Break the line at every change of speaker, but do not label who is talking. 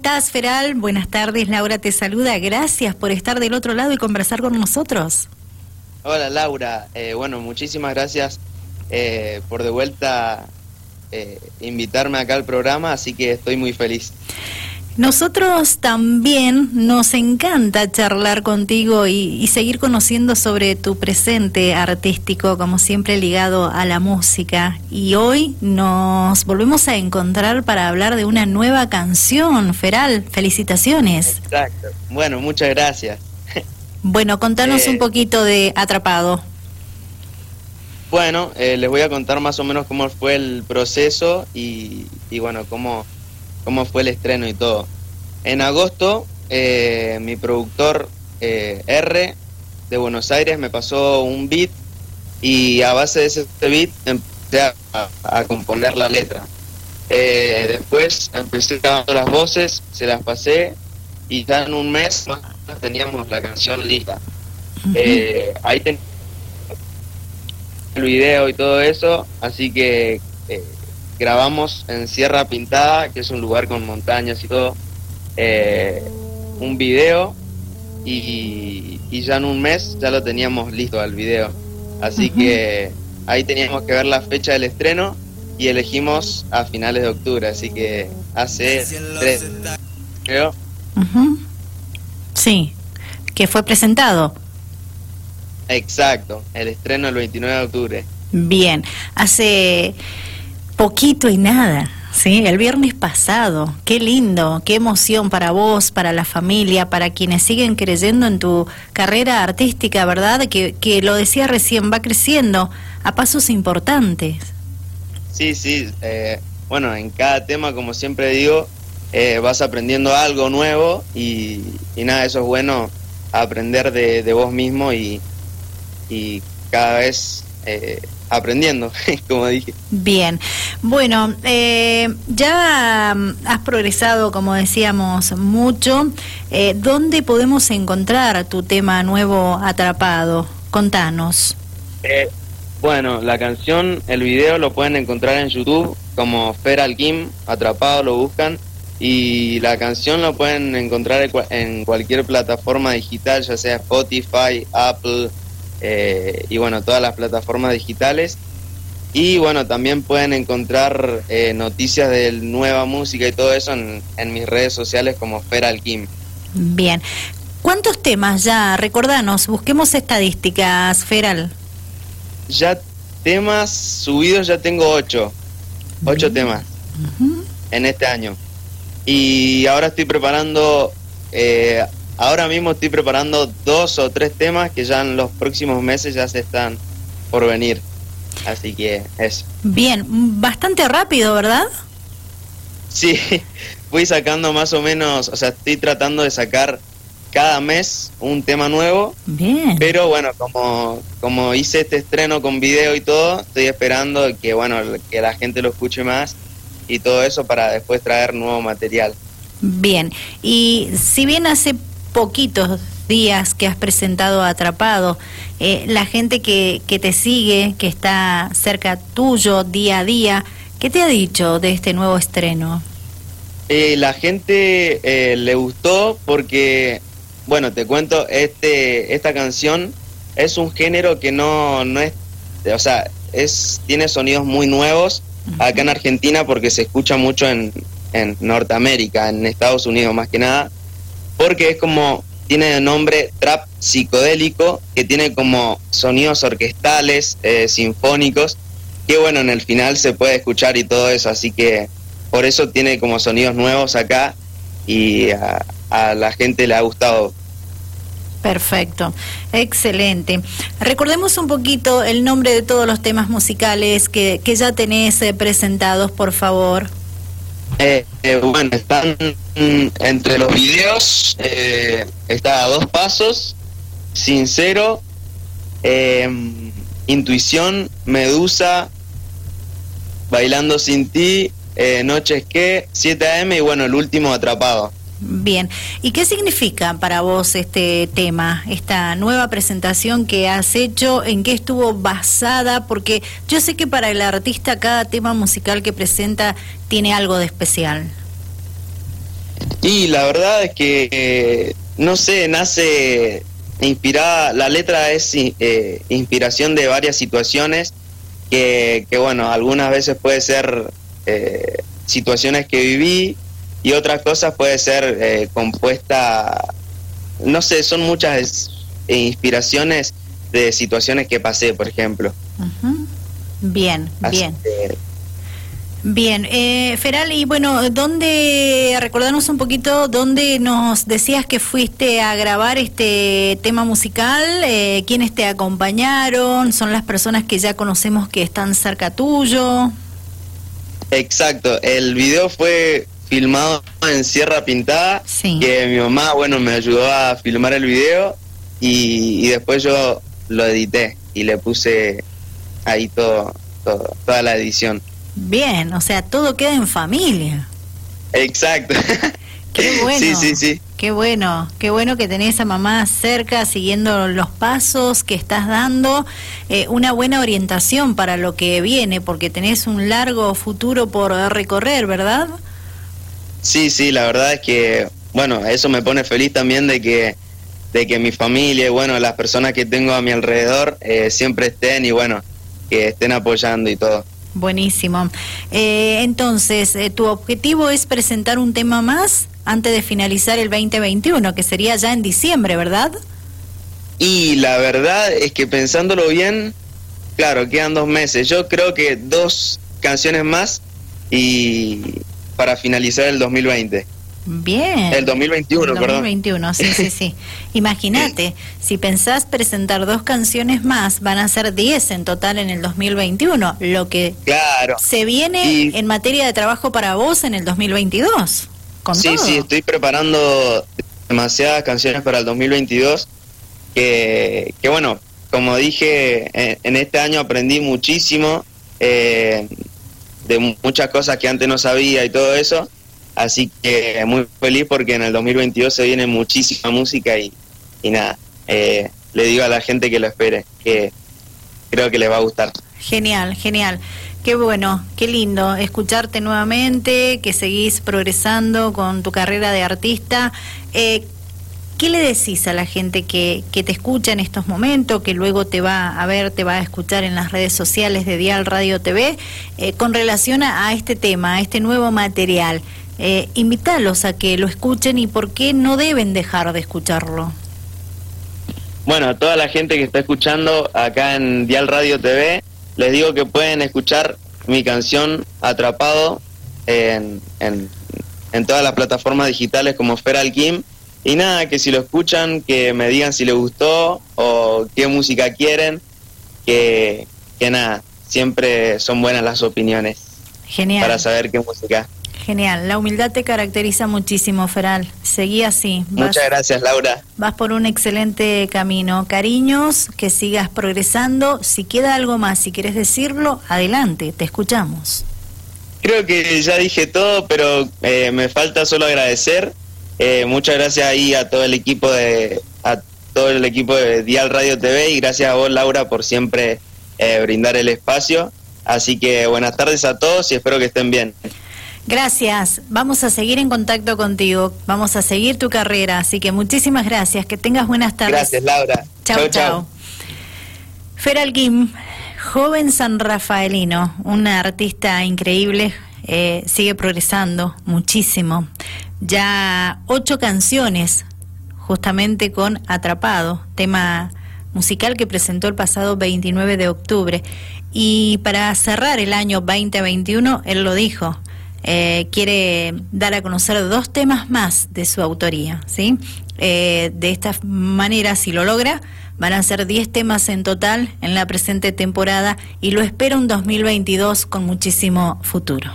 estás, Feral? Buenas tardes, Laura te saluda. Gracias por estar del otro lado y conversar con nosotros.
Hola, Laura. Eh, bueno, muchísimas gracias eh, por de vuelta eh, invitarme acá al programa, así que estoy muy feliz.
Nosotros también nos encanta charlar contigo y, seguir conociendo sobre tu presente artístico, como siempre ligado a la música. Y hoy nos volvemos a encontrar para hablar de una nueva canción. Feral, felicitaciones.
Exacto. Bueno, muchas gracias.
Bueno, contanos un poquito de Atrapado.
Bueno, eh, les voy a contar más o menos cómo fue el proceso y, bueno, cómo, cómo fue el estreno y todo. En agosto, eh, mi productor eh, R de Buenos Aires me pasó un beat y a base de ese beat empecé a, componer la letra. después empecé grabando las voces, se las pasé y ya en un mes teníamos la canción lista. ahí teníamos el video y todo eso, así que eh, grabamos en Sierra Pintada, que es un lugar con montañas y todo, eh, un video y, ya en un mes ya lo teníamos listo al video. Así que ahí teníamos que ver la fecha del estreno y elegimos a finales de octubre, así que hace tres, creo.
Sí, que fue presentado.
Exacto, el estreno el 29 de octubre.
Bien, hace poquito y nada, ¿sí? El viernes pasado. Qué lindo, qué emoción para vos, para la familia, para quienes siguen creyendo en tu carrera artística, ¿verdad? Que, que lo decía recién, va creciendo a pasos importantes.
Sí, sí. Eh, bueno, en cada tema, como siempre digo, eh, vas aprendiendo algo nuevo y, nada, eso es bueno, aprender de, de vos mismo y, y cada vez eh, aprendiendo, como dije.
Bien, bueno, eh, ya mm, has progresado, como decíamos, mucho. Eh, ¿Dónde podemos encontrar tu tema nuevo atrapado? Contanos.
Eh, bueno, la canción, el video lo pueden encontrar en YouTube como Feral Kim, atrapado lo buscan. Y la canción lo pueden encontrar en cualquier plataforma digital, ya sea Spotify, Apple, eh, y bueno, todas las plataformas digitales. Y bueno, también pueden encontrar eh, noticias de nueva música y todo eso en, mis redes sociales como Feral Kim.
Bien. ¿Cuántos temas ya? Recordanos, busquemos estadísticas, Feral.
Ya temas subidos, ya tengo ocho. Ocho temas en este año. Y ahora estoy preparando eh, Ahora mismo estoy preparando dos o tres temas que ya en los próximos meses ya se están por venir. Así que eso.
Bien, bastante rápido, ¿verdad?
Sí, voy sacando más o menos, o sea, estoy tratando de sacar cada mes un tema nuevo. Bien. Pero bueno, como, como hice este estreno con video y todo, estoy esperando que, bueno, que la gente lo escuche más y todo eso para después traer nuevo material.
Bien, y si bien hace poquitos días que has presentado Atrapado, eh, la gente que, que te sigue, que está cerca tuyo día a día, ¿qué te ha dicho de este nuevo estreno?
Eh, la gente eh, le gustó porque, bueno, te cuento, este, esta canción es un género que no, no es, o sea, es, tiene sonidos muy nuevos acá en Argentina porque se escucha mucho en, en Norteamérica, en Estados Unidos más que nada porque es como, tiene el nombre trap psicodélico, que tiene como sonidos orquestales, eh, sinfónicos, que bueno, en el final se puede escuchar y todo eso, así que por eso tiene como sonidos nuevos acá y a, la gente le ha gustado
Perfecto, excelente. Recordemos un poquito el nombre de todos los temas musicales que, que ya tenés eh, presentados, por favor.
Eh, eh, bueno, están entre los videos, eh, está a dos pasos, sincero, em, intuición, medusa, bailando sin ti, noches que, 7 am y bueno, el último atrapado.
Bien, ¿y qué significa para vos este tema, esta nueva presentación que has hecho? ¿En qué estuvo basada? Porque yo sé que para el artista cada tema musical que presenta tiene algo de especial.
Y la verdad es que, eh, no sé, nace inspirada, la letra es eh, inspiración de varias situaciones que, que, bueno, algunas veces puede ser eh, situaciones que viví y otras cosas puede ser compuesta, no sé, son muchas inspiraciones de situaciones que pasé, por ejemplo.
Bien, bien. Bien, eh, Feral, y bueno, ¿dónde, recordarnos un poquito, dónde nos decías que fuiste a grabar este tema musical? Eh, ¿Quiénes te acompañaron? ¿Son las personas que ya conocemos que están cerca tuyo?
Exacto, el video fue filmado en Sierra Pintada, que mi mamá, bueno, me ayudó a filmar el video y, después yo lo edité y le puse ahí todo, todo toda la edición.
Bien, o sea, todo queda en familia.
Exacto.
Qué bueno. Sí, sí, sí. Qué bueno, qué bueno que tenés a mamá cerca siguiendo los pasos que estás dando, eh, una buena orientación para lo que viene, porque tenés un largo futuro por recorrer, ¿verdad?
Sí, sí, la verdad es que, bueno, eso me pone feliz también de que, de que mi familia y, bueno, las personas que tengo a mi alrededor eh, siempre estén y, bueno, que estén apoyando y todo.
Buenísimo. Eh, entonces, eh, tu objetivo es presentar un tema más antes de finalizar el 2021, que sería ya en diciembre, ¿verdad?
Y la verdad es que pensándolo bien, claro, quedan dos meses. Yo creo que dos canciones más y para finalizar el 2020.
Bien.
El 2021,
el 2021, sí, sí, sí. Imagínate, si pensás presentar dos canciones más, van a ser 10 en total en el 2021, lo que
claro.
se viene en materia de trabajo para vos en el 2022. ¿Con
sí, sí, estoy preparando demasiadas canciones para el 2022 que, que bueno, como dije, en, este año aprendí muchísimo eh, de muchas cosas que antes no sabía y todo eso Así que muy feliz porque en el 2022 se viene muchísima música y, nada, eh, le digo a la gente que lo espere, que creo que le va a gustar.
Genial, genial. Qué bueno, qué lindo escucharte nuevamente, que seguís progresando con tu carrera de artista. Eh, ¿Qué le decís a la gente que, que, te escucha en estos momentos, que luego te va a ver, te va a escuchar en las redes sociales de Dial Radio TV, eh, con relación a, este tema, a este nuevo material? eh, invitarlos a que lo escuchen y por qué no deben dejar de escucharlo.
Bueno, a toda la gente que está escuchando acá en Dial Radio TV, les digo que pueden escuchar mi canción Atrapado en, en, todas las plataformas digitales como Feral Kim. Y nada, que si lo escuchan, que me digan si les gustó o qué música quieren, que, que nada, siempre son buenas las opiniones.
Genial.
Para saber qué música.
Genial, la humildad te caracteriza muchísimo, Feral. Seguí así.
Muchas gracias, Laura.
Vas por un excelente camino. Cariños, que sigas progresando. Si queda algo más, si quieres decirlo, adelante, te escuchamos.
Creo que ya dije todo, pero eh, me falta solo agradecer. Eh, muchas gracias ahí a todo el equipo de a todo el equipo de Dial Radio TV y gracias a vos, Laura, por siempre eh, brindar el espacio. Así que buenas tardes a todos y espero que estén bien.
Gracias. Vamos a seguir en contacto contigo. Vamos a seguir tu carrera. Así que muchísimas gracias. Que tengas buenas tardes.
Gracias, Laura.
Chao, chao. Feral Kim, joven san rafaelino, una artista increíble, eh, sigue progresando muchísimo. Ya ocho canciones, justamente con Atrapado, tema musical que presentó el pasado 29 de octubre. Y para cerrar el año 2021, él lo dijo, eh, quiere dar a conocer dos temas más de su autoría, ¿sí? Eh, de esta manera, si lo logra, van a ser 10 temas en total en la presente temporada y lo espera un 2022 con muchísimo futuro.